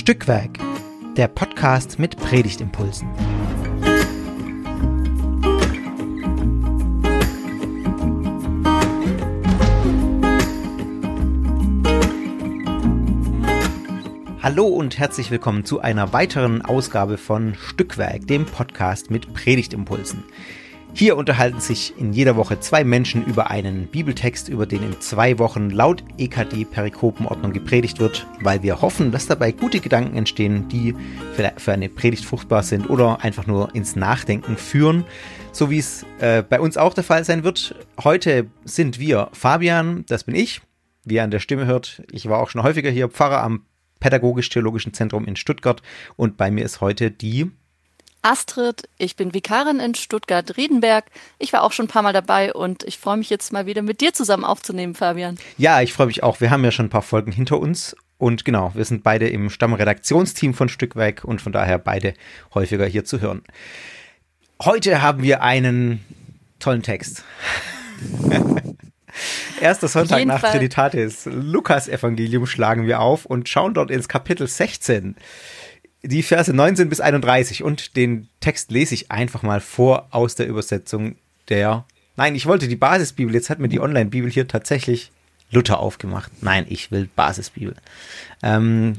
Stückwerk, der Podcast mit Predigtimpulsen. Hallo und herzlich willkommen zu einer weiteren Ausgabe von Stückwerk, dem Podcast mit Predigtimpulsen. Hier unterhalten sich in jeder Woche zwei Menschen über einen Bibeltext, über den in zwei Wochen laut EKD Perikopenordnung gepredigt wird, weil wir hoffen, dass dabei gute Gedanken entstehen, die für eine Predigt fruchtbar sind oder einfach nur ins Nachdenken führen, so wie es äh, bei uns auch der Fall sein wird. Heute sind wir Fabian, das bin ich, wie ihr an der Stimme hört. Ich war auch schon häufiger hier Pfarrer am Pädagogisch-Theologischen Zentrum in Stuttgart und bei mir ist heute die Astrid, ich bin Vikarin in Stuttgart-Riedenberg. Ich war auch schon ein paar Mal dabei und ich freue mich jetzt mal wieder mit dir zusammen aufzunehmen, Fabian. Ja, ich freue mich auch. Wir haben ja schon ein paar Folgen hinter uns und genau, wir sind beide im Stammredaktionsteam von Stückwerk und von daher beide häufiger hier zu hören. Heute haben wir einen tollen Text. Erster Sonntag nach Fall. Trinitatis, Lukas Evangelium schlagen wir auf und schauen dort ins Kapitel 16 die Verse 19 bis 31 und den Text lese ich einfach mal vor aus der Übersetzung der. Nein, ich wollte die Basisbibel, jetzt hat mir die Online-Bibel hier tatsächlich Luther aufgemacht. Nein, ich will Basisbibel. Ähm,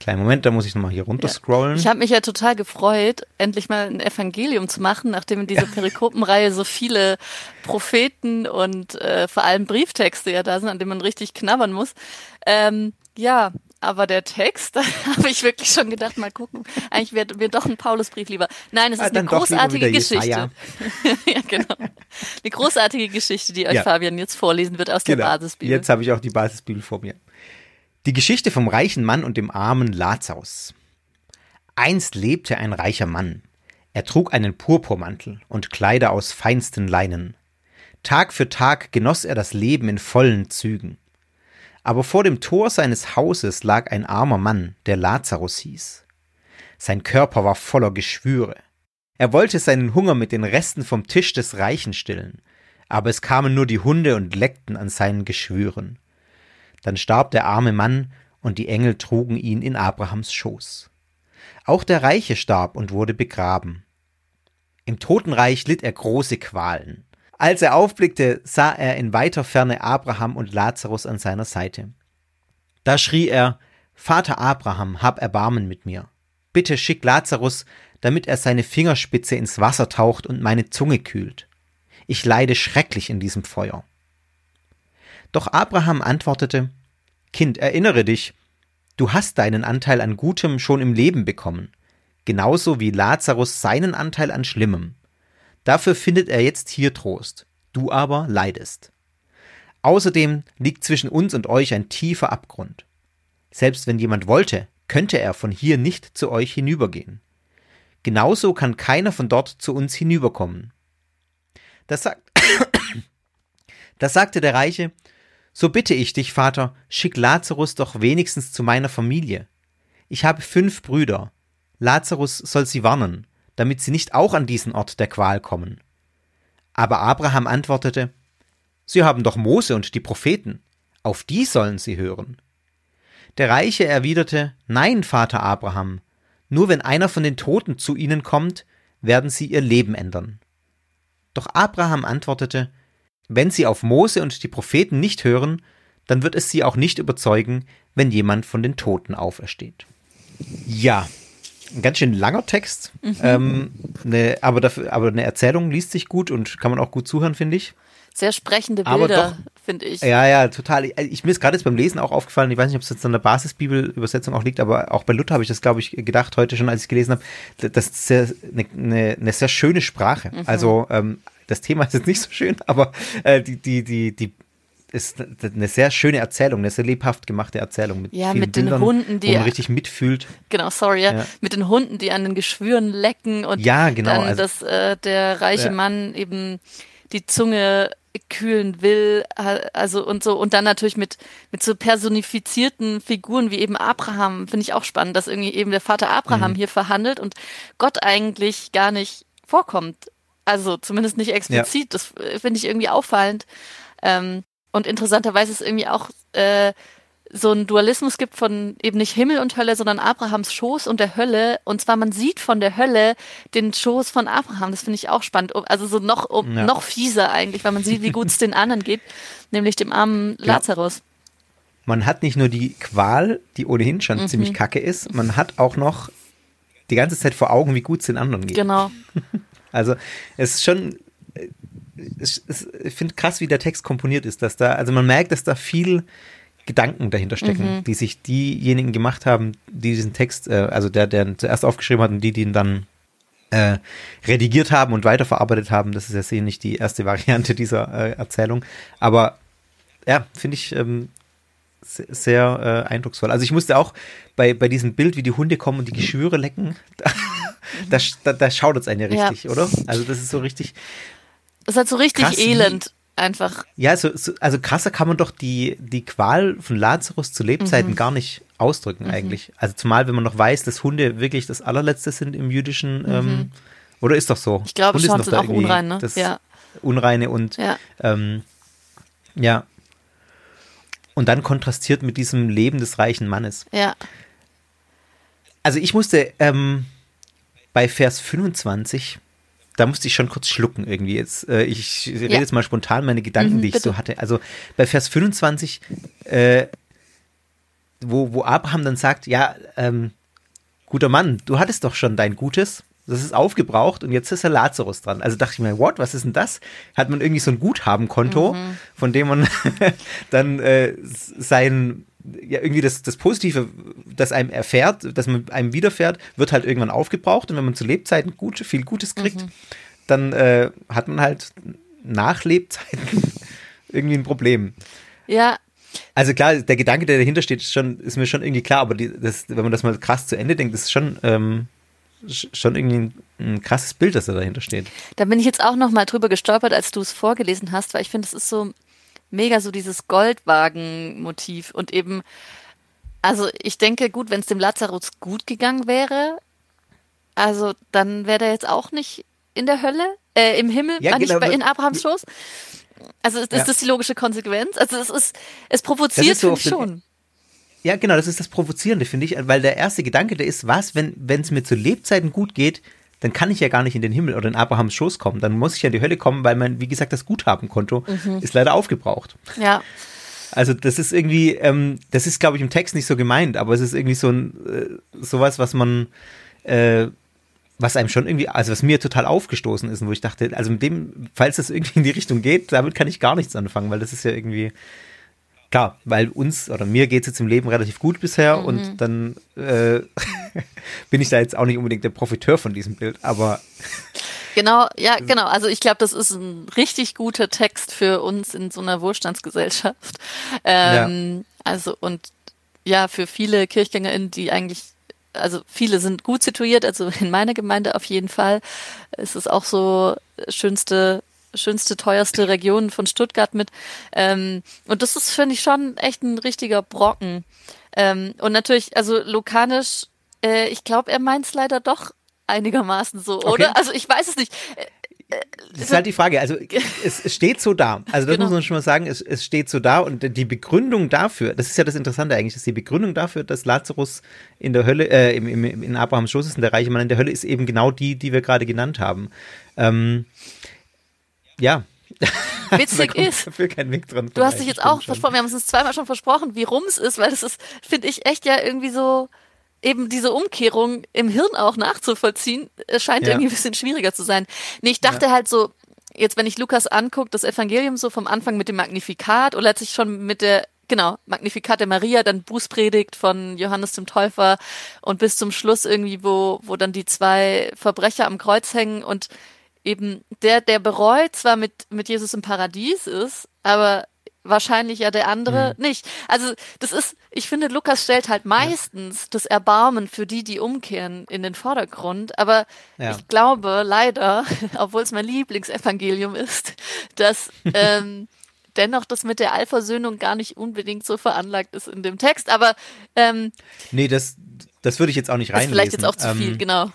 kleinen Moment, da muss ich nochmal hier runterscrollen. Ja. Ich habe mich ja total gefreut, endlich mal ein Evangelium zu machen, nachdem in dieser Perikopenreihe so viele Propheten und äh, vor allem Brieftexte ja da sind, an denen man richtig knabbern muss. Ähm, ja, aber der Text, da habe ich wirklich schon gedacht, mal gucken, eigentlich wäre mir doch ein Paulusbrief lieber. Nein, es ist ah, eine großartige Geschichte. ja, genau. Eine großartige Geschichte, die euch ja. Fabian jetzt vorlesen wird aus genau. der Basisbibel. Jetzt habe ich auch die Basisbibel vor mir. Die Geschichte vom reichen Mann und dem armen Lazarus. Einst lebte ein reicher Mann. Er trug einen Purpurmantel und Kleider aus feinsten Leinen. Tag für Tag genoss er das Leben in vollen Zügen. Aber vor dem Tor seines Hauses lag ein armer Mann, der Lazarus hieß. Sein Körper war voller Geschwüre. Er wollte seinen Hunger mit den Resten vom Tisch des Reichen stillen, aber es kamen nur die Hunde und leckten an seinen Geschwüren. Dann starb der arme Mann, und die Engel trugen ihn in Abrahams Schoß. Auch der Reiche starb und wurde begraben. Im Totenreich litt er große Qualen. Als er aufblickte, sah er in weiter Ferne Abraham und Lazarus an seiner Seite. Da schrie er, Vater Abraham, hab Erbarmen mit mir. Bitte schick Lazarus, damit er seine Fingerspitze ins Wasser taucht und meine Zunge kühlt. Ich leide schrecklich in diesem Feuer. Doch Abraham antwortete, Kind, erinnere dich, du hast deinen Anteil an Gutem schon im Leben bekommen, genauso wie Lazarus seinen Anteil an Schlimmem. Dafür findet er jetzt hier Trost. Du aber leidest. Außerdem liegt zwischen uns und euch ein tiefer Abgrund. Selbst wenn jemand wollte, könnte er von hier nicht zu euch hinübergehen. Genauso kann keiner von dort zu uns hinüberkommen. Das, sagt das sagte der Reiche, so bitte ich dich, Vater, schick Lazarus doch wenigstens zu meiner Familie. Ich habe fünf Brüder. Lazarus soll sie warnen, damit sie nicht auch an diesen Ort der Qual kommen. Aber Abraham antwortete, Sie haben doch Mose und die Propheten, auf die sollen sie hören. Der Reiche erwiderte, Nein, Vater Abraham, nur wenn einer von den Toten zu ihnen kommt, werden sie ihr Leben ändern. Doch Abraham antwortete, Wenn sie auf Mose und die Propheten nicht hören, dann wird es sie auch nicht überzeugen, wenn jemand von den Toten aufersteht. Ja, ein ganz schön langer Text, mhm. ähm, ne, aber, dafür, aber eine Erzählung liest sich gut und kann man auch gut zuhören, finde ich. Sehr sprechende Bilder, finde ich. Ja, ja, total. Ich, ich mir ist gerade jetzt beim Lesen auch aufgefallen, ich weiß nicht, ob es jetzt an der Basisbibelübersetzung auch liegt, aber auch bei Luther habe ich das, glaube ich, gedacht heute schon, als ich gelesen habe. Das ist sehr, eine, eine, eine sehr schöne Sprache. Mhm. Also ähm, das Thema ist jetzt nicht so schön, aber äh, die, die, die, die ist eine sehr schöne Erzählung, eine sehr lebhaft gemachte Erzählung mit ja, mit Bildern, den Hunden, die wo man richtig mitfühlt. Genau, sorry, ja. ja. mit den Hunden, die an den Geschwüren lecken und ja, genau, dann, also, dass äh, der reiche ja. Mann eben die Zunge kühlen will, also und so und dann natürlich mit mit so personifizierten Figuren wie eben Abraham finde ich auch spannend, dass irgendwie eben der Vater Abraham mhm. hier verhandelt und Gott eigentlich gar nicht vorkommt, also zumindest nicht explizit. Ja. Das äh, finde ich irgendwie auffallend. Ähm, und interessanterweise ist irgendwie auch äh, so einen Dualismus gibt von eben nicht Himmel und Hölle, sondern Abrahams Schoß und der Hölle. Und zwar man sieht von der Hölle den Schoß von Abraham. Das finde ich auch spannend. Also so noch, ja. noch fieser eigentlich, weil man sieht, wie gut es den anderen geht, nämlich dem armen genau. Lazarus. Man hat nicht nur die Qual, die ohnehin schon mhm. ziemlich kacke ist, man hat auch noch die ganze Zeit vor Augen, wie gut es den anderen geht. Genau. Also es ist schon es, ich finde krass, wie der Text komponiert ist, dass da, also man merkt, dass da viel Gedanken dahinter stecken, mhm. die sich diejenigen gemacht haben, die diesen Text, äh, also der, der zuerst aufgeschrieben hat und die, die ihn dann äh, redigiert haben und weiterverarbeitet haben. Das ist ja sicher nicht die erste Variante dieser äh, Erzählung. Aber ja, finde ich ähm, sehr, sehr äh, eindrucksvoll. Also ich musste auch bei, bei diesem Bild, wie die Hunde kommen und die Geschwüre lecken, da, da, da schaut es einen ja richtig, ja. oder? Also das ist so richtig, es hat so richtig Krass, elend. Einfach. Ja, so, so, also krasser kann man doch die, die Qual von Lazarus zu Lebzeiten mhm. gar nicht ausdrücken mhm. eigentlich. Also zumal, wenn man noch weiß, dass Hunde wirklich das allerletzte sind im jüdischen, mhm. ähm, oder ist doch so? Ich glaube Hunde schon, sind auch unrein, ne? Das ja. Unreine und ja. Ähm, ja. Und dann kontrastiert mit diesem Leben des reichen Mannes. Ja. Also ich musste ähm, bei Vers 25 da musste ich schon kurz schlucken irgendwie. Jetzt, äh, ich rede ja. jetzt mal spontan meine Gedanken, mhm, die ich bitte. so hatte. Also bei Vers 25, äh, wo, wo Abraham dann sagt, ja, ähm, guter Mann, du hattest doch schon dein Gutes, das ist aufgebraucht und jetzt ist der Lazarus dran. Also dachte ich mir, what, was ist denn das? Hat man irgendwie so ein Guthabenkonto, mhm. von dem man dann äh, sein ja, irgendwie das, das Positive, das einem erfährt, das man einem widerfährt, wird halt irgendwann aufgebraucht und wenn man zu Lebzeiten gut, viel Gutes kriegt, mhm. dann äh, hat man halt nach Lebzeiten irgendwie ein Problem. Ja. Also klar, der Gedanke, der dahinter steht, ist, schon, ist mir schon irgendwie klar, aber die, das, wenn man das mal krass zu Ende denkt, ist schon, ähm, schon irgendwie ein, ein, krasses Bild, das da dahinter steht. Da bin ich jetzt auch noch mal drüber gestolpert, als du es vorgelesen hast, weil ich finde, es ist so mega so dieses Goldwagen-Motiv und eben, also ich denke, gut, wenn es dem Lazarus gut gegangen wäre, also dann wäre der jetzt auch nicht in der Hölle, äh, im Himmel, ja, genau, nicht in Abrahams Schoß. Also ist, ja. ist das die logische Konsequenz? Also es ist, es provoziert so schon. Ja, genau, das ist das Provozierende, finde ich, weil der erste Gedanke, der ist, was, wenn es mir zu Lebzeiten gut geht, dann kann ich ja gar nicht in den Himmel oder in Abrahams Schoß kommen. Dann muss ich ja in die Hölle kommen, weil mein, wie gesagt, das Guthabenkonto mhm. ist leider aufgebraucht. Ja. Also das ist irgendwie, ähm, das ist, glaube ich, im Text nicht so gemeint, aber es ist irgendwie so ein äh, sowas, was man, äh, was einem schon irgendwie, also was mir total aufgestoßen ist, und wo ich dachte, also mit dem, falls das irgendwie in die Richtung geht, damit kann ich gar nichts anfangen, weil das ist ja irgendwie, klar, weil uns oder mir geht es jetzt im Leben relativ gut bisher mhm. und dann äh, bin ich da jetzt auch nicht unbedingt der Profiteur von diesem Bild, aber. Genau, ja, genau. Also ich glaube, das ist ein richtig guter Text für uns in so einer Wohlstandsgesellschaft. Ähm, ja. Also und ja, für viele KirchgängerInnen, die eigentlich also viele sind gut situiert, also in meiner Gemeinde auf jeden Fall. Es ist auch so schönste schönste, teuerste Region von Stuttgart mit. Ähm, und das ist, finde ich, schon echt ein richtiger Brocken. Ähm, und natürlich, also lokanisch, äh, ich glaube, er meint es leider doch einigermaßen so, okay. oder? Also ich weiß es nicht. Äh, äh, das ist halt die Frage. Also es, es steht so da. Also das genau. muss man schon mal sagen. Es, es steht so da und die Begründung dafür, das ist ja das Interessante eigentlich, dass die Begründung dafür, dass Lazarus in der Hölle, äh, im, im, in Abrahams Schoß ist und der reiche Mann in der Hölle, ist eben genau die, die wir gerade genannt haben. Ähm, ja. Witzig ist, dran du hast dich jetzt auch versprochen, wir haben es uns zweimal schon versprochen, wie rum es ist, weil das ist, finde ich, echt ja irgendwie so, eben diese Umkehrung im Hirn auch nachzuvollziehen, scheint ja. irgendwie ein bisschen schwieriger zu sein. Nee, ich dachte ja. halt so, jetzt wenn ich Lukas angucke, das Evangelium so vom Anfang mit dem Magnifikat oder letztlich schon mit der genau, Magnificat der Maria, dann Bußpredigt von Johannes dem Täufer und bis zum Schluss irgendwie, wo, wo dann die zwei Verbrecher am Kreuz hängen und eben der, der bereut, zwar mit, mit Jesus im Paradies ist, aber wahrscheinlich ja der andere mhm. nicht. Also das ist, ich finde, Lukas stellt halt meistens ja. das Erbarmen für die, die umkehren, in den Vordergrund. Aber ja. ich glaube leider, obwohl es mein Lieblingsevangelium ist, dass ähm, dennoch das mit der Allversöhnung gar nicht unbedingt so veranlagt ist in dem Text. Aber ähm, nee, das, das würde ich jetzt auch nicht reinlesen. Ist vielleicht jetzt auch zu viel, ähm, genau.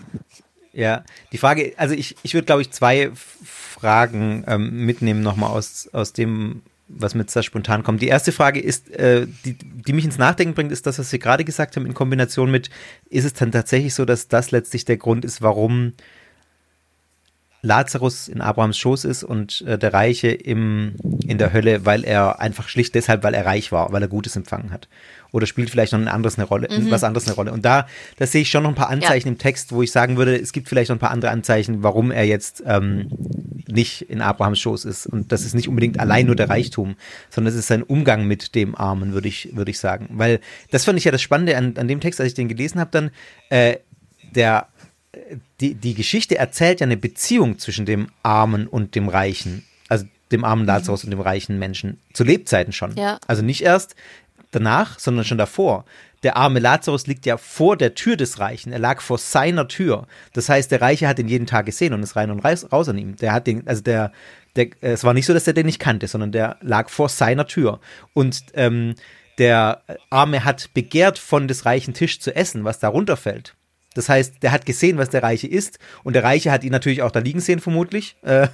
Ja, die Frage, also ich, ich würde, glaube ich, zwei Fragen ähm, mitnehmen nochmal aus, aus dem, was mir jetzt da spontan kommt. Die erste Frage ist, äh, die, die mich ins Nachdenken bringt, ist das, was wir gerade gesagt haben, in Kombination mit, ist es dann tatsächlich so, dass das letztlich der Grund ist, warum Lazarus in Abrahams Schoß ist und äh, der Reiche im, in der Hölle, weil er einfach schlicht deshalb, weil er reich war, weil er Gutes empfangen hat. Oder spielt vielleicht noch ein anderes eine Rolle, mhm. was anderes eine Rolle. Und da, da sehe ich schon noch ein paar Anzeichen ja. im Text, wo ich sagen würde, es gibt vielleicht noch ein paar andere Anzeichen, warum er jetzt ähm, nicht in Abrahams Schoß ist. Und das ist nicht unbedingt allein nur der Reichtum, sondern es ist sein Umgang mit dem Armen, würde ich, würde ich sagen. Weil das fand ich ja das Spannende an, an dem Text, als ich den gelesen habe, dann, äh, der die, die Geschichte erzählt ja eine Beziehung zwischen dem Armen und dem Reichen. Also dem armen Lazarus mhm. und dem reichen Menschen. Zu Lebzeiten schon. Ja. Also nicht erst danach, sondern schon davor. Der arme Lazarus liegt ja vor der Tür des Reichen. Er lag vor seiner Tür. Das heißt, der Reiche hat ihn jeden Tag gesehen und ist rein und raus an ihm. Der hat den, also der, der, es war nicht so, dass er den nicht kannte, sondern der lag vor seiner Tür. Und ähm, der Arme hat begehrt, von des reichen Tisch zu essen, was da runterfällt. Das heißt, der hat gesehen, was der Reiche ist. Und der Reiche hat ihn natürlich auch da liegen sehen, vermutlich. Äh,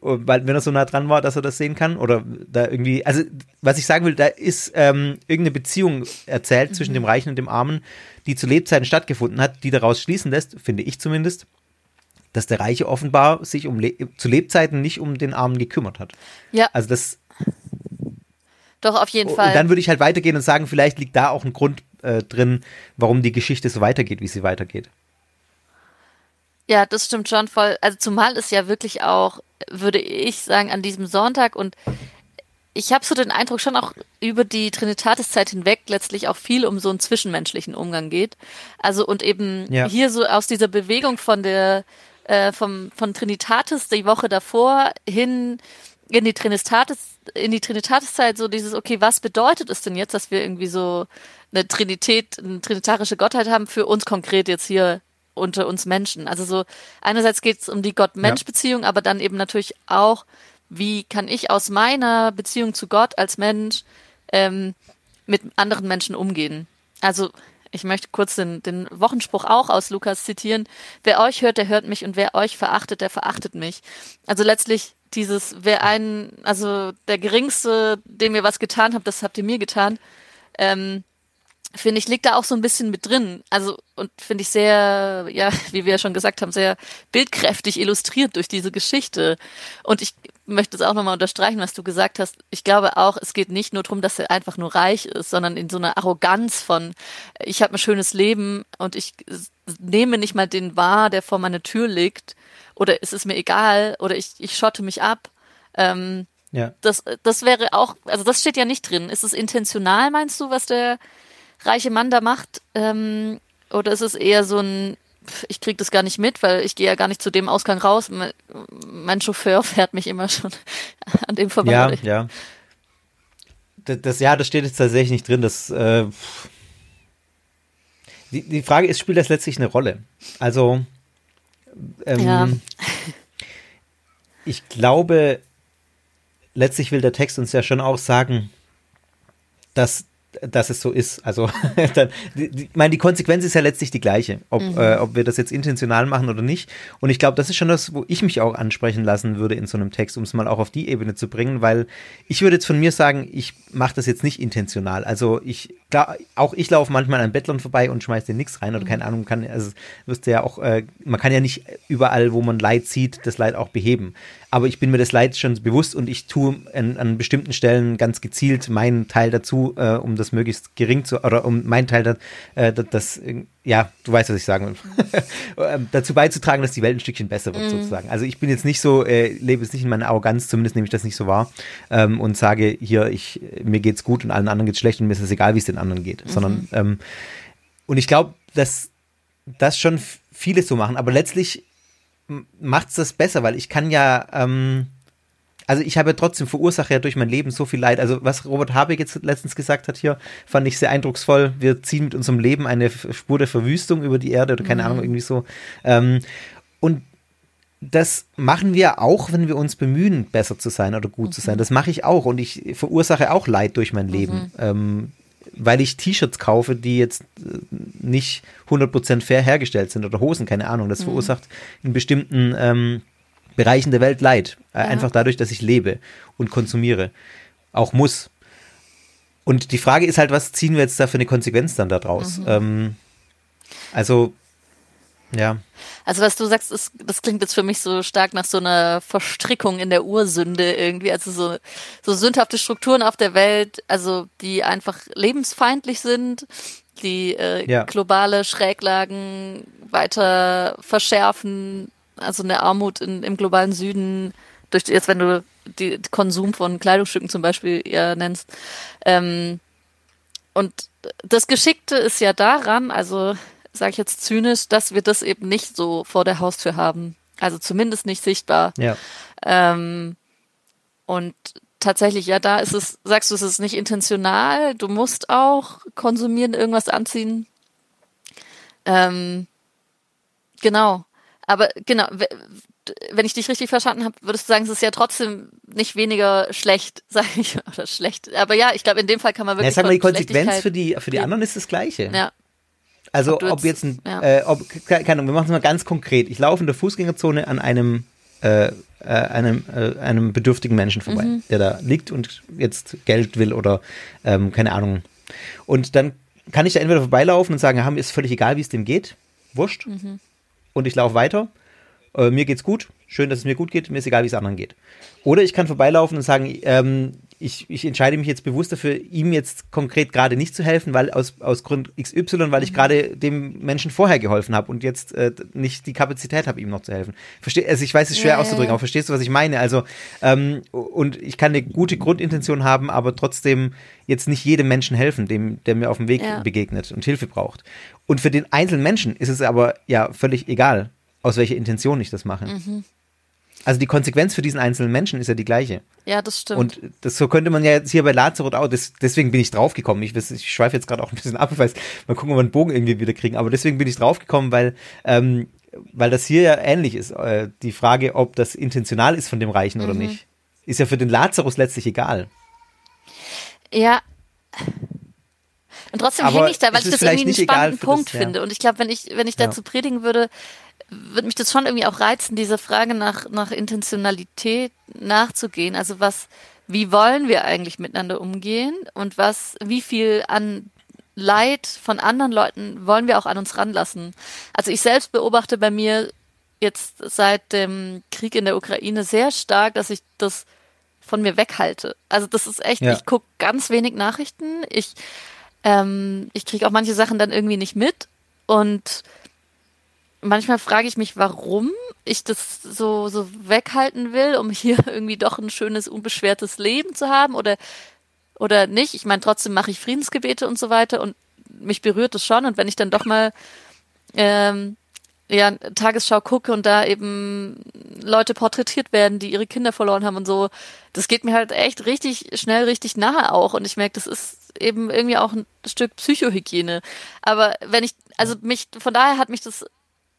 weil, wenn er so nah dran war, dass er das sehen kann. Oder da irgendwie, also, was ich sagen will, da ist ähm, irgendeine Beziehung erzählt mhm. zwischen dem Reichen und dem Armen, die zu Lebzeiten stattgefunden hat, die daraus schließen lässt, finde ich zumindest, dass der Reiche offenbar sich um Le zu Lebzeiten nicht um den Armen gekümmert hat. Ja. Also das. Doch, auf jeden Fall. Und dann würde ich halt weitergehen und sagen, vielleicht liegt da auch ein Grund äh, drin, warum die Geschichte so weitergeht, wie sie weitergeht. Ja, das stimmt schon voll. Also zumal ist ja wirklich auch, würde ich sagen, an diesem Sonntag und ich habe so den Eindruck schon auch über die Trinitatiszeit hinweg letztlich auch viel um so einen zwischenmenschlichen Umgang geht. Also und eben ja. hier so aus dieser Bewegung von der äh, vom von Trinitatis die Woche davor hin in die Trinitatis in die Trinitatiszeit so dieses okay, was bedeutet es denn jetzt, dass wir irgendwie so eine Trinität, eine trinitarische Gottheit haben für uns konkret jetzt hier unter uns Menschen. Also so einerseits geht es um die Gott-Mensch-Beziehung, aber dann eben natürlich auch, wie kann ich aus meiner Beziehung zu Gott als Mensch ähm, mit anderen Menschen umgehen. Also ich möchte kurz den, den Wochenspruch auch aus Lukas zitieren. Wer euch hört, der hört mich und wer euch verachtet, der verachtet mich. Also letztlich dieses, wer einen, also der Geringste, dem ihr was getan habt, das habt ihr mir getan. Ähm, finde ich, liegt da auch so ein bisschen mit drin. Also, und finde ich sehr, ja, wie wir ja schon gesagt haben, sehr bildkräftig illustriert durch diese Geschichte. Und ich möchte es auch nochmal unterstreichen, was du gesagt hast. Ich glaube auch, es geht nicht nur darum, dass er einfach nur reich ist, sondern in so einer Arroganz von, ich habe ein schönes Leben und ich nehme nicht mal den wahr, der vor meiner Tür liegt. Oder es ist mir egal, oder ich, ich schotte mich ab. Ähm, ja. Das, das wäre auch, also das steht ja nicht drin. Ist es intentional, meinst du, was der reiche Mann da macht? Ähm, oder ist es eher so ein, ich krieg das gar nicht mit, weil ich gehe ja gar nicht zu dem Ausgang raus. Mein Chauffeur fährt mich immer schon an dem vorbei. Ja, ja. Das, das, ja, das steht jetzt tatsächlich nicht drin. Das, äh, die, die Frage ist, spielt das letztlich eine Rolle? Also, ähm, ja. ich glaube, letztlich will der Text uns ja schon auch sagen, dass dass es so ist. Also, dann, die, ich meine, die Konsequenz ist ja letztlich die gleiche, ob, mhm. äh, ob wir das jetzt intentional machen oder nicht. Und ich glaube, das ist schon das, wo ich mich auch ansprechen lassen würde in so einem Text, um es mal auch auf die Ebene zu bringen, weil ich würde jetzt von mir sagen, ich mache das jetzt nicht intentional. Also ich, klar, auch ich laufe manchmal an Bettlern vorbei und schmeiße dir nichts rein oder mhm. keine Ahnung, kann, also wirst ja auch, äh, man kann ja nicht überall, wo man Leid sieht, das Leid auch beheben aber ich bin mir des Leids schon bewusst und ich tue an, an bestimmten Stellen ganz gezielt meinen Teil dazu, äh, um das möglichst gering zu, oder um meinen Teil, das, äh, das ja, du weißt, was ich sagen will, ähm, dazu beizutragen, dass die Welt ein Stückchen besser wird, mm. sozusagen. Also ich bin jetzt nicht so, äh, lebe jetzt nicht in meiner Arroganz, zumindest nehme ich das nicht so wahr ähm, und sage hier, ich, mir geht's gut und allen anderen geht's schlecht und mir ist es egal, wie es den anderen geht, mhm. sondern ähm, und ich glaube, dass das schon viele so machen, aber letztlich macht es das besser, weil ich kann ja, ähm, also ich habe ja trotzdem verursache ja durch mein Leben so viel Leid. Also was Robert Habeck jetzt letztens gesagt hat hier, fand ich sehr eindrucksvoll. Wir ziehen mit unserem Leben eine Spur der Verwüstung über die Erde oder keine mhm. Ahnung, irgendwie so. Ähm, und das machen wir auch, wenn wir uns bemühen, besser zu sein oder gut mhm. zu sein. Das mache ich auch und ich verursache auch Leid durch mein Leben. Mhm. Ähm, weil ich T-Shirts kaufe, die jetzt äh, nicht 100% fair hergestellt sind oder Hosen, keine Ahnung. Das mhm. verursacht in bestimmten ähm, Bereichen der Welt Leid. Äh, ja. Einfach dadurch, dass ich lebe und konsumiere. auch muss. Und die Frage ist halt, was ziehen wir jetzt da für eine Konsequenz dann daraus? Mhm. Ähm, also, ja. Also was du sagst, ist, das klingt jetzt für mich so stark nach so einer Verstrickung in der Ursünde irgendwie. Also so, so sündhafte Strukturen auf der Welt, also die einfach lebensfeindlich sind, die äh, ja. globale Schräglagen weiter verschärfen, also eine Armut in, im globalen Süden, durch jetzt wenn du die Konsum von Kleidungsstücken zum Beispiel eher nennst. Ähm, und das Geschickte ist ja daran, also sage ich jetzt zynisch, dass wir das eben nicht so vor der Haustür haben. Also zumindest nicht sichtbar. Ja. Ähm, und tatsächlich, ja, da ist es, sagst du, es ist nicht intentional. Du musst auch konsumieren, irgendwas anziehen. Ähm, genau. Aber genau, wenn ich dich richtig verstanden habe, würdest du sagen, es ist ja trotzdem nicht weniger schlecht, sage ich, oder schlecht. Aber ja, ich glaube, in dem Fall kann man wirklich. Ja, sag mal, die Konsequenz für die, für die anderen ist das Gleiche. Ja. Also ob, ob jetzt ein, ja. äh, ob, keine Ahnung, wir machen es mal ganz konkret. Ich laufe in der Fußgängerzone an einem, äh, äh, einem, äh, einem bedürftigen Menschen vorbei, mhm. der da liegt und jetzt Geld will oder ähm, keine Ahnung. Und dann kann ich da entweder vorbeilaufen und sagen, mir ist völlig egal, wie es dem geht. Wurscht. Mhm. Und ich laufe weiter. Äh, mir geht's gut. Schön, dass es mir gut geht. Mir ist egal, wie es anderen geht. Oder ich kann vorbeilaufen und sagen, ähm, ich, ich entscheide mich jetzt bewusst dafür, ihm jetzt konkret gerade nicht zu helfen, weil aus, aus Grund XY, weil ich mhm. gerade dem Menschen vorher geholfen habe und jetzt äh, nicht die Kapazität habe, ihm noch zu helfen. Versteh, also ich weiß, es ist schwer ja, auszudrücken, aber verstehst du, was ich meine? Also, ähm, und ich kann eine gute Grundintention haben, aber trotzdem jetzt nicht jedem Menschen helfen, dem, der mir auf dem Weg ja. begegnet und Hilfe braucht. Und für den einzelnen Menschen ist es aber ja völlig egal, aus welcher Intention ich das mache. Mhm. Also die Konsequenz für diesen einzelnen Menschen ist ja die gleiche. Ja, das stimmt. Und das, so könnte man ja jetzt hier bei Lazarus auch, das, deswegen bin ich draufgekommen. Ich, ich schweife jetzt gerade auch ein bisschen ab, weiß, mal gucken, ob wir einen Bogen irgendwie wieder kriegen. Aber deswegen bin ich draufgekommen, weil, ähm, weil das hier ja ähnlich ist. Äh, die Frage, ob das intentional ist von dem Reichen mhm. oder nicht, ist ja für den Lazarus letztlich egal. Ja. Und trotzdem hänge ich da, weil ich das irgendwie einen spannenden Punkt das, ja. finde. Und ich glaube, wenn ich, wenn ich dazu ja. predigen würde, würde mich das schon irgendwie auch reizen, diese Frage nach, nach Intentionalität nachzugehen. Also was, wie wollen wir eigentlich miteinander umgehen und was, wie viel an Leid von anderen Leuten wollen wir auch an uns ranlassen? Also ich selbst beobachte bei mir jetzt seit dem Krieg in der Ukraine sehr stark, dass ich das von mir weghalte. Also das ist echt, ja. ich gucke ganz wenig Nachrichten. Ich, ähm, ich kriege auch manche Sachen dann irgendwie nicht mit und manchmal frage ich mich, warum ich das so, so weghalten will, um hier irgendwie doch ein schönes, unbeschwertes Leben zu haben oder, oder nicht. Ich meine, trotzdem mache ich Friedensgebete und so weiter und mich berührt es schon. Und wenn ich dann doch mal ähm, ja, Tagesschau gucke und da eben Leute porträtiert werden, die ihre Kinder verloren haben und so, das geht mir halt echt richtig schnell, richtig nahe auch. Und ich merke, das ist eben irgendwie auch ein Stück Psychohygiene. Aber wenn ich, also mich, von daher hat mich das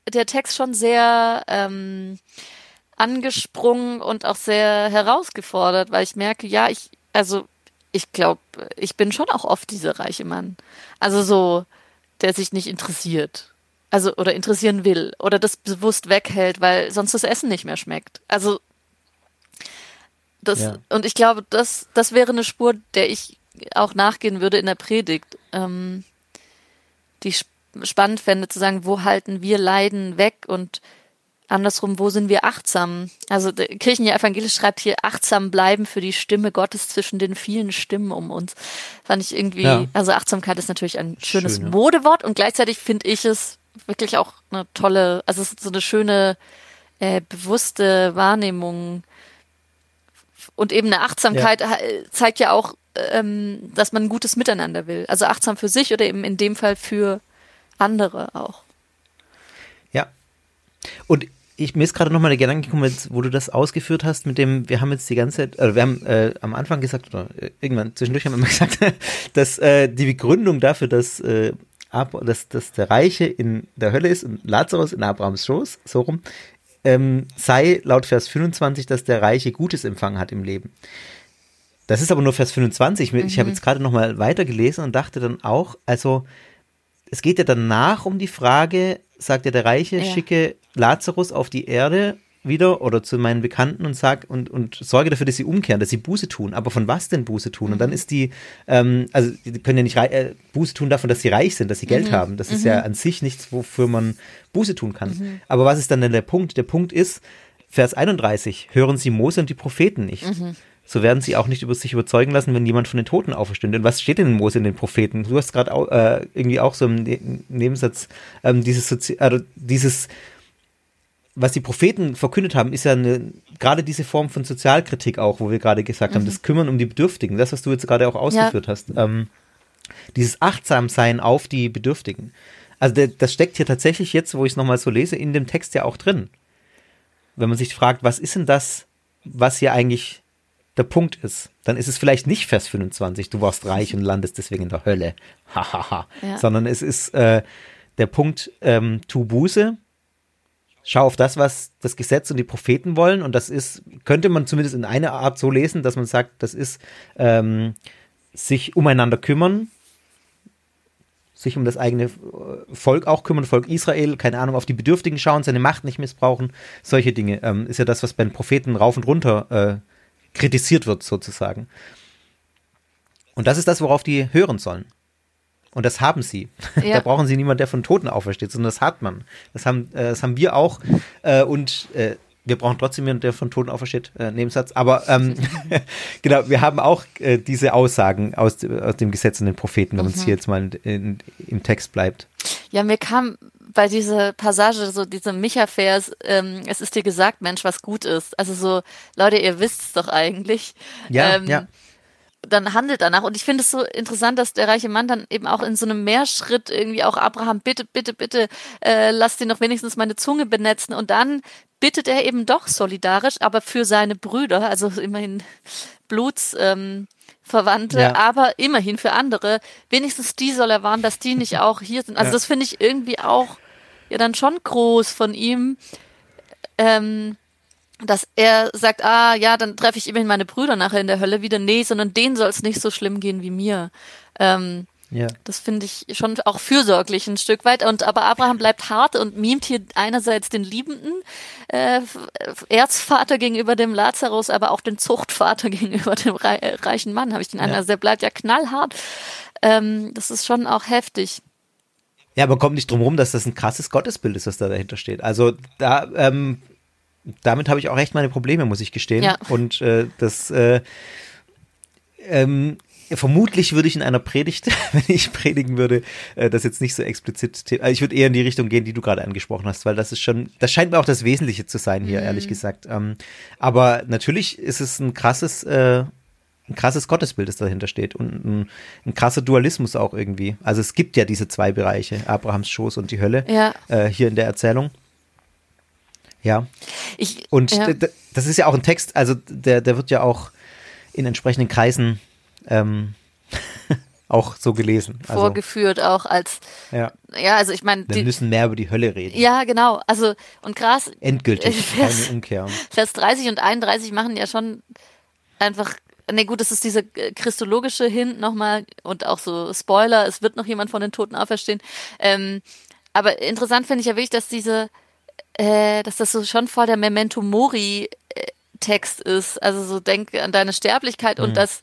der Text schon sehr ähm, angesprungen und auch sehr herausgefordert, weil ich merke, ja, ich, also ich glaube, ich bin schon auch oft dieser reiche Mann. Also so, der sich nicht interessiert. Also, oder interessieren will. Oder das bewusst weghält, weil sonst das Essen nicht mehr schmeckt. Also, das, ja. und ich glaube, das, das wäre eine Spur, der ich auch nachgehen würde in der Predigt. Ähm, die spannend fände, zu sagen, wo halten wir Leiden weg und andersrum, wo sind wir achtsam? Also Kirchenjahr Evangelisch schreibt hier achtsam bleiben für die Stimme Gottes zwischen den vielen Stimmen um uns. Fand ich irgendwie, ja. also Achtsamkeit ist natürlich ein schönes Schön, ja. Modewort und gleichzeitig finde ich es wirklich auch eine tolle, also es ist so eine schöne, äh, bewusste Wahrnehmung und eben eine Achtsamkeit ja. zeigt ja auch, ähm, dass man ein gutes Miteinander will. Also achtsam für sich oder eben in dem Fall für andere auch. Ja. Und ich, mir ist gerade nochmal der Gedanke gekommen, wo du das ausgeführt hast mit dem, wir haben jetzt die ganze Zeit, also wir haben äh, am Anfang gesagt, oder äh, irgendwann zwischendurch haben wir gesagt, dass äh, die Begründung dafür, dass, äh, dass, dass der Reiche in der Hölle ist und Lazarus in Abrahams Schoß, so rum, ähm, sei laut Vers 25, dass der Reiche Gutes empfangen hat im Leben. Das ist aber nur Vers 25. Mhm. Ich habe jetzt gerade nochmal weitergelesen und dachte dann auch, also es geht ja danach um die Frage, sagt ja der Reiche, ja. schicke Lazarus auf die Erde wieder oder zu meinen Bekannten und sag und, und sorge dafür, dass sie umkehren, dass sie Buße tun. Aber von was denn Buße tun? Und dann ist die, ähm, also die können ja nicht äh, Buße tun davon, dass sie reich sind, dass sie Geld mhm. haben. Das ist ja mhm. an sich nichts, wofür man Buße tun kann. Mhm. Aber was ist dann denn der Punkt? Der Punkt ist, Vers 31, hören sie Mose und die Propheten nicht. So werden sie auch nicht über sich überzeugen lassen, wenn jemand von den Toten auferstünde. Und was steht denn in Mose in den Propheten? Du hast gerade äh, irgendwie auch so im ne Nebensatz ähm, dieses, Sozi also dieses, was die Propheten verkündet haben, ist ja eine, gerade diese Form von Sozialkritik auch, wo wir gerade gesagt mhm. haben, das Kümmern um die Bedürftigen, das, was du jetzt gerade auch ausgeführt ja. hast. Ähm, dieses Achtsamsein auf die Bedürftigen. Also der, das steckt hier tatsächlich jetzt, wo ich es nochmal so lese, in dem Text ja auch drin. Wenn man sich fragt, was ist denn das, was hier eigentlich der Punkt ist, dann ist es vielleicht nicht Vers 25, du warst reich und landest deswegen in der Hölle. Hahaha. ja. Sondern es ist äh, der Punkt, ähm, tu Buße, schau auf das, was das Gesetz und die Propheten wollen. Und das ist, könnte man zumindest in einer Art so lesen, dass man sagt, das ist ähm, sich umeinander kümmern, sich um das eigene äh, Volk auch kümmern, Volk Israel, keine Ahnung, auf die Bedürftigen schauen, seine Macht nicht missbrauchen, solche Dinge. Ähm, ist ja das, was bei den Propheten rauf und runter äh, kritisiert wird sozusagen. Und das ist das, worauf die hören sollen. Und das haben sie. Ja. da brauchen sie niemanden, der von Toten aufersteht, sondern das hat man. Das haben, äh, das haben wir auch. Äh, und äh, wir brauchen trotzdem jemanden, der von Toten aufersteht, äh, Nebensatz. Aber ähm, genau, wir haben auch äh, diese Aussagen aus, aus dem Gesetz und den Propheten, wenn mhm. uns hier jetzt mal in, in, im Text bleibt. Ja, mir kam bei dieser Passage, so diese Micha-Vers, ähm, es ist dir gesagt, Mensch, was gut ist. Also so, Leute, ihr wisst es doch eigentlich. Ja, ähm, ja. Dann handelt danach. Und ich finde es so interessant, dass der reiche Mann dann eben auch in so einem Mehrschritt irgendwie auch Abraham, bitte, bitte, bitte, äh, lass dir noch wenigstens meine Zunge benetzen. Und dann bittet er eben doch solidarisch, aber für seine Brüder, also immerhin Bluts, ähm, ja. aber immerhin für andere, wenigstens die soll er warnen, dass die nicht auch hier sind. Also ja. das finde ich irgendwie auch ja dann schon groß von ihm, ähm, dass er sagt, ah ja, dann treffe ich immerhin meine Brüder nachher in der Hölle wieder. Nee, sondern denen soll es nicht so schlimm gehen wie mir. Ähm, ja. Das finde ich schon auch fürsorglich ein Stück weit. Und aber Abraham bleibt hart und mimt hier einerseits den liebenden äh, Erzvater gegenüber dem Lazarus, aber auch den Zuchtvater gegenüber dem reichen Mann, habe ich den einen. Ja. Also der bleibt ja knallhart. Ähm, das ist schon auch heftig. Ja, aber kommt nicht drum rum, dass das ein krasses Gottesbild ist, was da dahinter steht. Also da, ähm, damit habe ich auch echt meine Probleme, muss ich gestehen. Ja. Und äh, das äh, ähm, vermutlich würde ich in einer Predigt, wenn ich predigen würde, äh, das jetzt nicht so explizit, also ich würde eher in die Richtung gehen, die du gerade angesprochen hast, weil das ist schon, das scheint mir auch das Wesentliche zu sein hier, mhm. ehrlich gesagt. Ähm, aber natürlich ist es ein krasses, äh, ein krasses Gottesbild, das dahinter steht und ein, ein, krasser Dualismus auch irgendwie. Also es gibt ja diese zwei Bereiche, Abrahams Schoß und die Hölle, ja. äh, hier in der Erzählung. Ja. Ich, und ja. das ist ja auch ein Text, also der, der wird ja auch in entsprechenden Kreisen ähm, auch so gelesen. Also, Vorgeführt auch als, ja, ja also ich meine. Wir müssen mehr über die Hölle reden. Ja, genau. Also, und Gras. Endgültig, Vers, keine Umkehr. Vers 30 und 31 machen ja schon einfach Nee, gut, das ist dieser äh, christologische Hint nochmal und auch so Spoiler, es wird noch jemand von den Toten auferstehen. Ähm, aber interessant finde ich ja wirklich, dass diese, äh, dass das so schon vor der Memento Mori äh, Text ist. Also so denk an deine Sterblichkeit mhm. und das,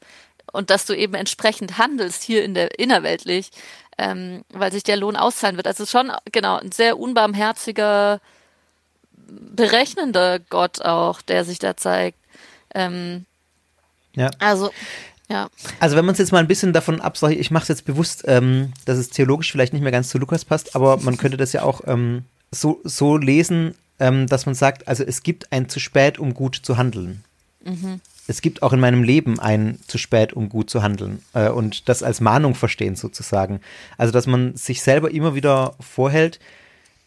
und dass du eben entsprechend handelst hier in der innerweltlich, ähm, weil sich der Lohn auszahlen wird. Also schon, genau, ein sehr unbarmherziger, berechnender Gott auch, der sich da zeigt. Ähm, ja. Also, ja. Also wenn man es jetzt mal ein bisschen davon absagt, ich mache es jetzt bewusst, ähm, dass es theologisch vielleicht nicht mehr ganz zu Lukas passt, aber man könnte das ja auch ähm, so, so lesen, ähm, dass man sagt, also es gibt ein zu spät, um gut zu handeln. Mhm. Es gibt auch in meinem Leben ein zu spät, um gut zu handeln äh, und das als Mahnung verstehen sozusagen. Also dass man sich selber immer wieder vorhält,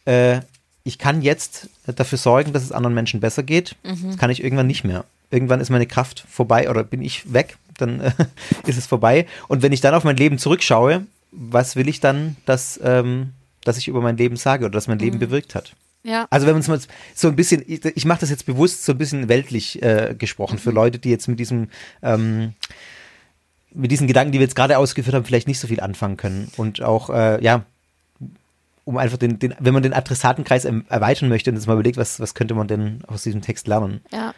äh, ich kann jetzt dafür sorgen, dass es anderen Menschen besser geht, mhm. das kann ich irgendwann nicht mehr irgendwann ist meine Kraft vorbei oder bin ich weg, dann äh, ist es vorbei. Und wenn ich dann auf mein Leben zurückschaue, was will ich dann, dass, ähm, dass ich über mein Leben sage oder dass mein Leben mhm. bewirkt hat? Ja. Also wenn man es mal so ein bisschen, ich, ich mache das jetzt bewusst so ein bisschen weltlich äh, gesprochen mhm. für Leute, die jetzt mit diesem ähm, mit diesen Gedanken, die wir jetzt gerade ausgeführt haben, vielleicht nicht so viel anfangen können und auch äh, ja um einfach den, den, wenn man den Adressatenkreis erweitern möchte und jetzt mal überlegt, was, was könnte man denn aus diesem Text lernen. Ja.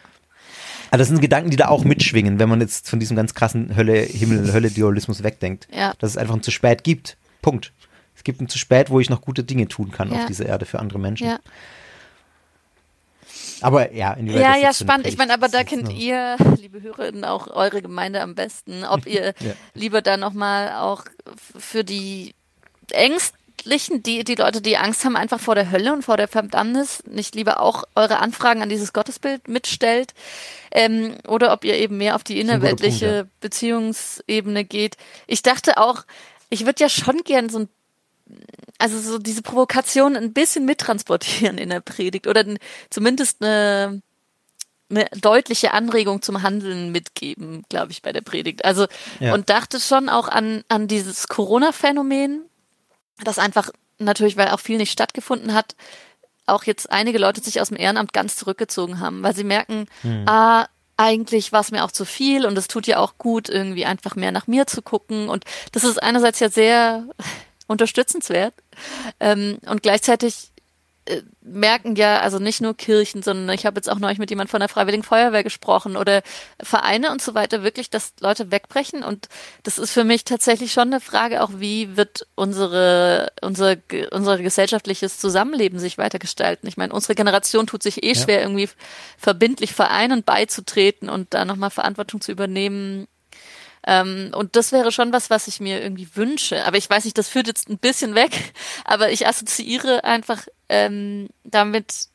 Also das sind Gedanken, die da auch mitschwingen, wenn man jetzt von diesem ganz krassen Hölle, Himmel, Hölle-Dualismus wegdenkt. Ja. Dass es einfach ein zu spät gibt. Punkt. Es gibt ein zu spät, wo ich noch gute Dinge tun kann Ja. auf dieser Erde für andere Menschen. Ja. Aber ja, inwieweit Ja, das ja, eine spannend. Ich meine, aber da kennt ne? ihr, liebe Hörerinnen, auch eure Gemeinde am besten. Ob ihr Ja. lieber da nochmal auch für die Ängstlichen, die, die Leute, die Angst haben, einfach vor der Hölle und vor der Verdammnis, nicht lieber auch eure Anfragen an dieses Gottesbild mitstellt. Ähm, oder ob ihr eben mehr auf die innerweltliche Punkt, ja. Beziehungsebene geht. Ich dachte auch, ich würde ja schon gern so ein also so diese Provokation ein bisschen mittransportieren in der Predigt oder zumindest eine, eine deutliche Anregung zum Handeln mitgeben, glaube ich, bei der Predigt. Also Ja. und dachte schon auch an, an dieses Corona-Phänomen, das einfach natürlich, weil auch viel nicht stattgefunden hat, auch jetzt einige Leute sich aus dem Ehrenamt ganz zurückgezogen haben, weil sie merken, ah, eigentlich war es mir auch zu viel und es tut ja auch gut, irgendwie einfach mehr nach mir zu gucken. Und das ist einerseits ja sehr unterstützenswert ähm, und gleichzeitig äh, merken ja, also nicht nur Kirchen, sondern ich habe jetzt auch neulich mit jemand von der Freiwilligen Feuerwehr gesprochen oder Vereine und so weiter, wirklich, dass Leute wegbrechen. Und das ist für mich tatsächlich schon eine Frage, auch wie wird unsere, unser, unser gesellschaftliches Zusammenleben sich weitergestalten. Ich meine, unsere Generation tut sich eh Ja. schwer, irgendwie verbindlich Vereinen beizutreten und da nochmal Verantwortung zu übernehmen. Ähm, und das wäre schon was, was ich mir irgendwie wünsche. Aber ich weiß nicht, das führt jetzt ein bisschen weg. Aber ich assoziiere einfach ähm, damit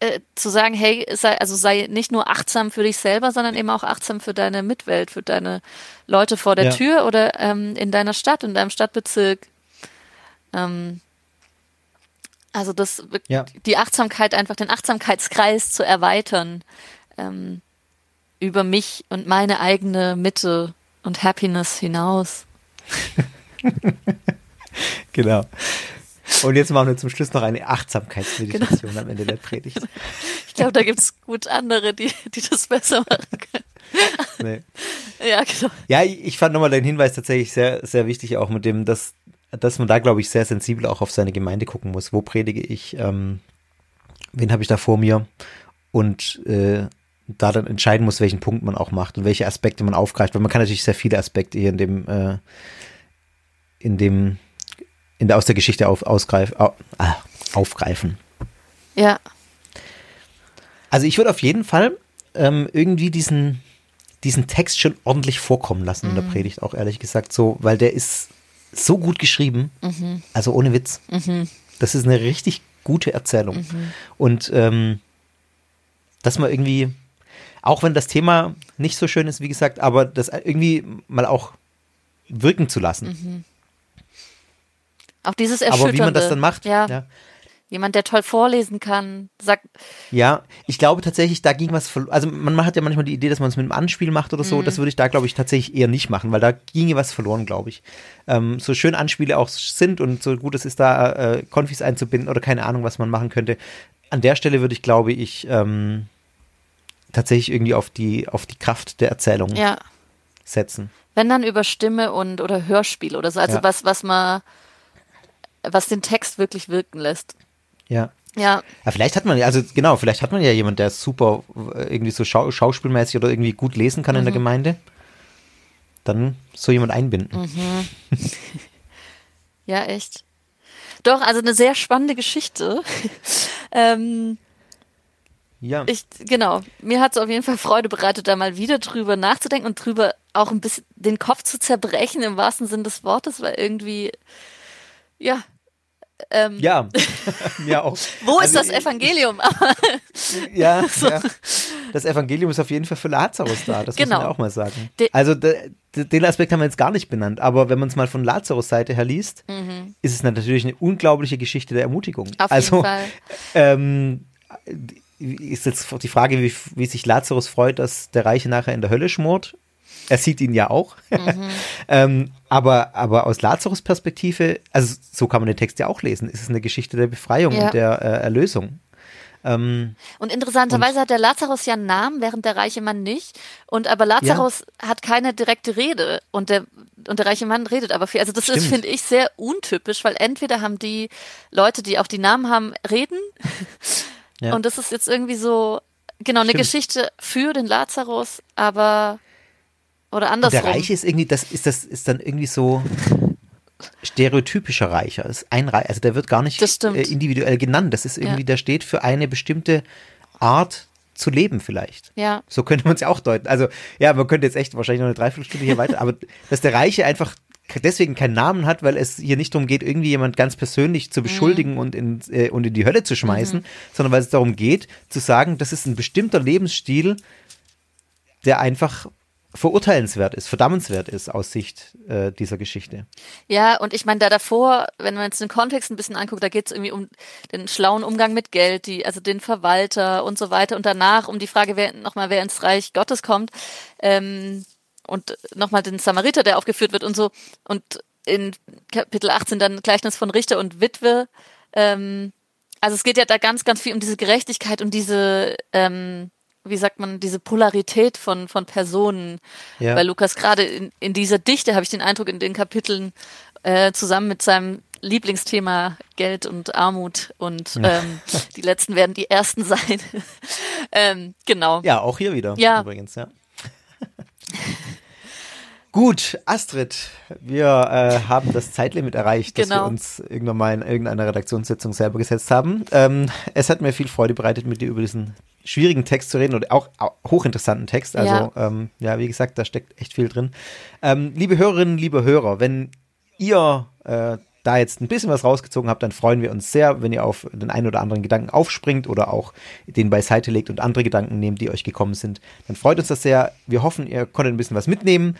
äh, zu sagen, hey, sei, also sei nicht nur achtsam für dich selber, sondern eben auch achtsam für deine Mitwelt, für deine Leute vor der Ja. Tür oder ähm, in deiner Stadt, in deinem Stadtbezirk. Ähm, also das Ja. die Achtsamkeit, einfach den Achtsamkeitskreis zu erweitern ähm, über mich und meine eigene Mitte und Happiness hinaus. Genau. Und jetzt machen wir zum Schluss noch eine Achtsamkeitsmeditation Genau. am Ende der Predigt. Ich glaube, da gibt es gut andere, die, die das besser machen können. Nee. Ja, genau. Ja, ich fand nochmal deinen Hinweis tatsächlich sehr, sehr wichtig, auch mit dem, dass, dass man da, glaube ich, sehr sensibel auch auf seine Gemeinde gucken muss. Wo predige ich? Ähm, wen habe ich da vor mir? Und äh, da dann entscheiden muss, welchen Punkt man auch macht und welche Aspekte man aufgreift. Weil man kann natürlich sehr viele Aspekte hier in dem, äh, in dem, in der aus der Geschichte auf, ausgreif, au, ah, aufgreifen. Ja, Also ich würde auf jeden Fall ähm, irgendwie diesen, diesen Text schon ordentlich vorkommen lassen in der Predigt, auch ehrlich gesagt so, weil der ist so gut geschrieben, also ohne Witz. Das ist eine richtig gute Erzählung. Und ähm, dass man irgendwie, auch wenn das Thema nicht so schön ist, wie gesagt, aber das irgendwie mal auch wirken zu lassen. auch dieses Erschütternde. Aber wie man das dann macht, Ja, ja. jemand, der toll vorlesen kann, sagt, Ja, ich glaube tatsächlich, da ging was verloren. Also man hat ja manchmal die Idee, dass man es mit einem Anspiel macht oder Mhm. so. Das würde ich da, glaube ich, tatsächlich eher nicht machen, weil da ginge was verloren, glaube ich. Ähm, so schön Anspiele auch sind und so gut es ist, da äh, Konfis einzubinden oder keine Ahnung, was man machen könnte. An der Stelle würde ich, glaube ich, ähm, tatsächlich irgendwie auf die, auf die Kraft der Erzählung ja, setzen. wenn dann über Stimme und oder Hörspiel oder so, also Ja. was, was man, was den Text wirklich wirken lässt. Ja. Ja, Ja, vielleicht hat man ja, also genau, vielleicht hat man ja jemand, der super äh, irgendwie so schau schauspielmäßig oder irgendwie gut lesen kann in Mhm. der Gemeinde. Dann so jemand einbinden. Mhm. ja, echt. Doch, also eine sehr spannende Geschichte. ähm, Ja. ich, genau, mir hat es auf jeden Fall Freude bereitet, da mal wieder drüber nachzudenken und drüber auch ein bisschen den Kopf zu zerbrechen im wahrsten Sinn des Wortes, weil irgendwie, ja, ähm, Ja, mir auch. wo ist Also, das Evangelium? Ja, ja, das Evangelium ist auf jeden Fall für Lazarus da, das muss Genau. man ja auch mal sagen. De- also de, de, den Aspekt haben wir jetzt gar nicht benannt, aber wenn man es mal von Lazarus Seite her liest, ist es natürlich eine unglaubliche Geschichte der Ermutigung. Mhm. Auf also, jeden Fall. Ähm, ist jetzt die Frage, wie, wie sich Lazarus freut, dass der Reiche nachher in der Hölle schmort. Er sieht ihn ja auch. Mhm. ähm, aber, aber aus Lazarus Perspektive, also so kann man den Text ja auch lesen, ist es eine Geschichte der Befreiung Ja. und der äh, Erlösung. Ähm, Und interessanterweise hat der Lazarus ja einen Namen, während der reiche Mann nicht. Und aber Lazarus hat keine direkte Rede und der und der reiche Mann redet aber viel. Also das ist, Stimmt. finde ich, sehr untypisch, weil entweder haben die Leute, die auch die Namen haben, reden. Ja. Und das ist jetzt irgendwie so, genau, eine Stimmt. Geschichte für den Lazarus, aber oder und der andersrum. Reiche ist irgendwie, das ist das ist dann irgendwie so stereotypischer Reicher. Ist ein Reich, also der wird gar nicht äh, individuell genannt. Das ist irgendwie, Ja. der steht für eine bestimmte Art zu leben vielleicht. Ja. So könnte man es ja auch deuten. Also, ja, man könnte jetzt echt wahrscheinlich noch eine Dreiviertelstunde hier weiter, aber dass der Reiche einfach deswegen keinen Namen hat, weil es hier nicht darum geht, irgendwie jemand ganz persönlich zu beschuldigen und, in, äh, und in die Hölle zu schmeißen, sondern weil es darum geht, zu sagen, das ist ein bestimmter Lebensstil, der einfach verurteilenswert ist, verdammenswert ist aus Sicht äh, dieser Geschichte. Ja, und ich meine, da davor, wenn man jetzt den Kontext ein bisschen anguckt, da geht es irgendwie um den schlauen Umgang mit Geld, die, also den Verwalter und so weiter. Und danach um die Frage, wer nochmal, wer ins Reich Gottes kommt. Ähm, und nochmal den Samariter, der aufgeführt wird und so. Und in Kapitel 18 dann Gleichnis von Richter und Witwe. Ähm, also es geht ja da ganz, ganz viel um diese Gerechtigkeit und diese, ähm, wie sagt man, diese Polarität von, von Personen. Ja. Weil Lukas gerade in, in dieser Dichte, habe ich den Eindruck, in den Kapiteln äh, zusammen mit seinem Lieblingsthema Geld und Armut und ähm, die letzten werden die ersten sein. ähm, genau. Ja, auch hier wieder Ja. übrigens, ja. Gut, Astrid, wir äh, haben das Zeitlimit erreicht, das wir Genau. uns irgendwann mal in irgendeiner Redaktionssitzung selber gesetzt haben. Ähm, es hat mir viel Freude bereitet, mit dir über diesen schwierigen Text zu reden und auch, auch hochinteressanten Text. Also Ja. ja. Ähm, ja, wie gesagt, da steckt echt viel drin. Ähm, liebe Hörerinnen, liebe Hörer, wenn ihr äh, da jetzt ein bisschen was rausgezogen habt, dann freuen wir uns sehr, wenn ihr auf den einen oder anderen Gedanken aufspringt oder auch den beiseite legt und andere Gedanken nehmt, die euch gekommen sind. Dann freut uns das sehr. Wir hoffen, ihr konntet ein bisschen was mitnehmen.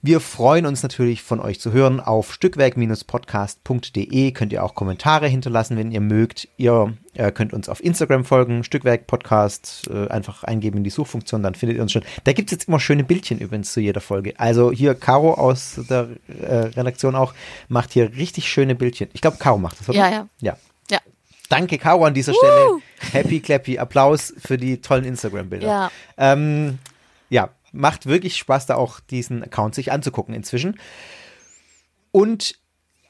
Wir freuen uns natürlich von euch zu hören. Auf stückwerk-podcast.de könnt ihr auch Kommentare hinterlassen, wenn ihr mögt. Ihr äh, könnt uns auf Instagram folgen, Stückwerk Podcast, äh, einfach eingeben in die Suchfunktion, dann findet ihr uns schon. Da gibt es jetzt immer schöne Bildchen übrigens zu jeder Folge. Also hier Caro aus der äh, Redaktion auch macht hier richtig schöne Bildchen. Ich glaube, Caro macht das, oder? Ja, ja. Ja. Ja. Danke, Caro, an dieser Stelle. Happy Clappy. Applaus für die tollen Instagram-Bilder. Ja. Ähm, ja, macht wirklich Spaß, da auch diesen Account sich anzugucken inzwischen. Und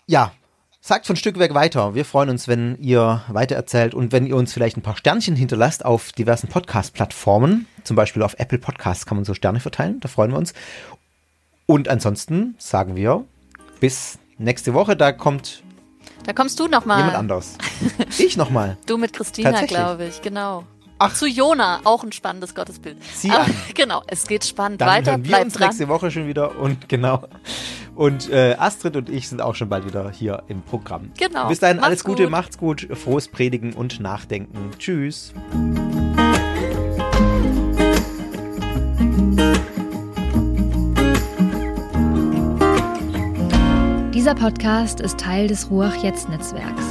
ja, sagt von Stückwerk weiter. Wir freuen uns, wenn ihr weitererzählt und wenn ihr uns vielleicht ein paar Sternchen hinterlasst auf diversen Podcast-Plattformen. Zum Beispiel auf Apple Podcasts kann man so Sterne verteilen. Da freuen wir uns. Und ansonsten sagen wir bis nächste Woche. Da kommt Da kommst du nochmal. jemand anderes. Ich nochmal. Du mit Christina, glaube ich, genau. Ach. Zu Jona, auch ein spannendes Gottesbild. Sieh Aber, an. Genau, es geht spannend Dann weiter. hören wir Bleibt uns dran. nächste Woche schon wieder und genau. Und äh, Astrid und ich sind auch schon bald wieder hier im Programm. Genau. Bis dahin Macht's alles Gute, gut. macht's gut, frohes Predigen und Nachdenken. Tschüss. Dieser Podcast ist Teil des Ruach Jetzt Netzwerks.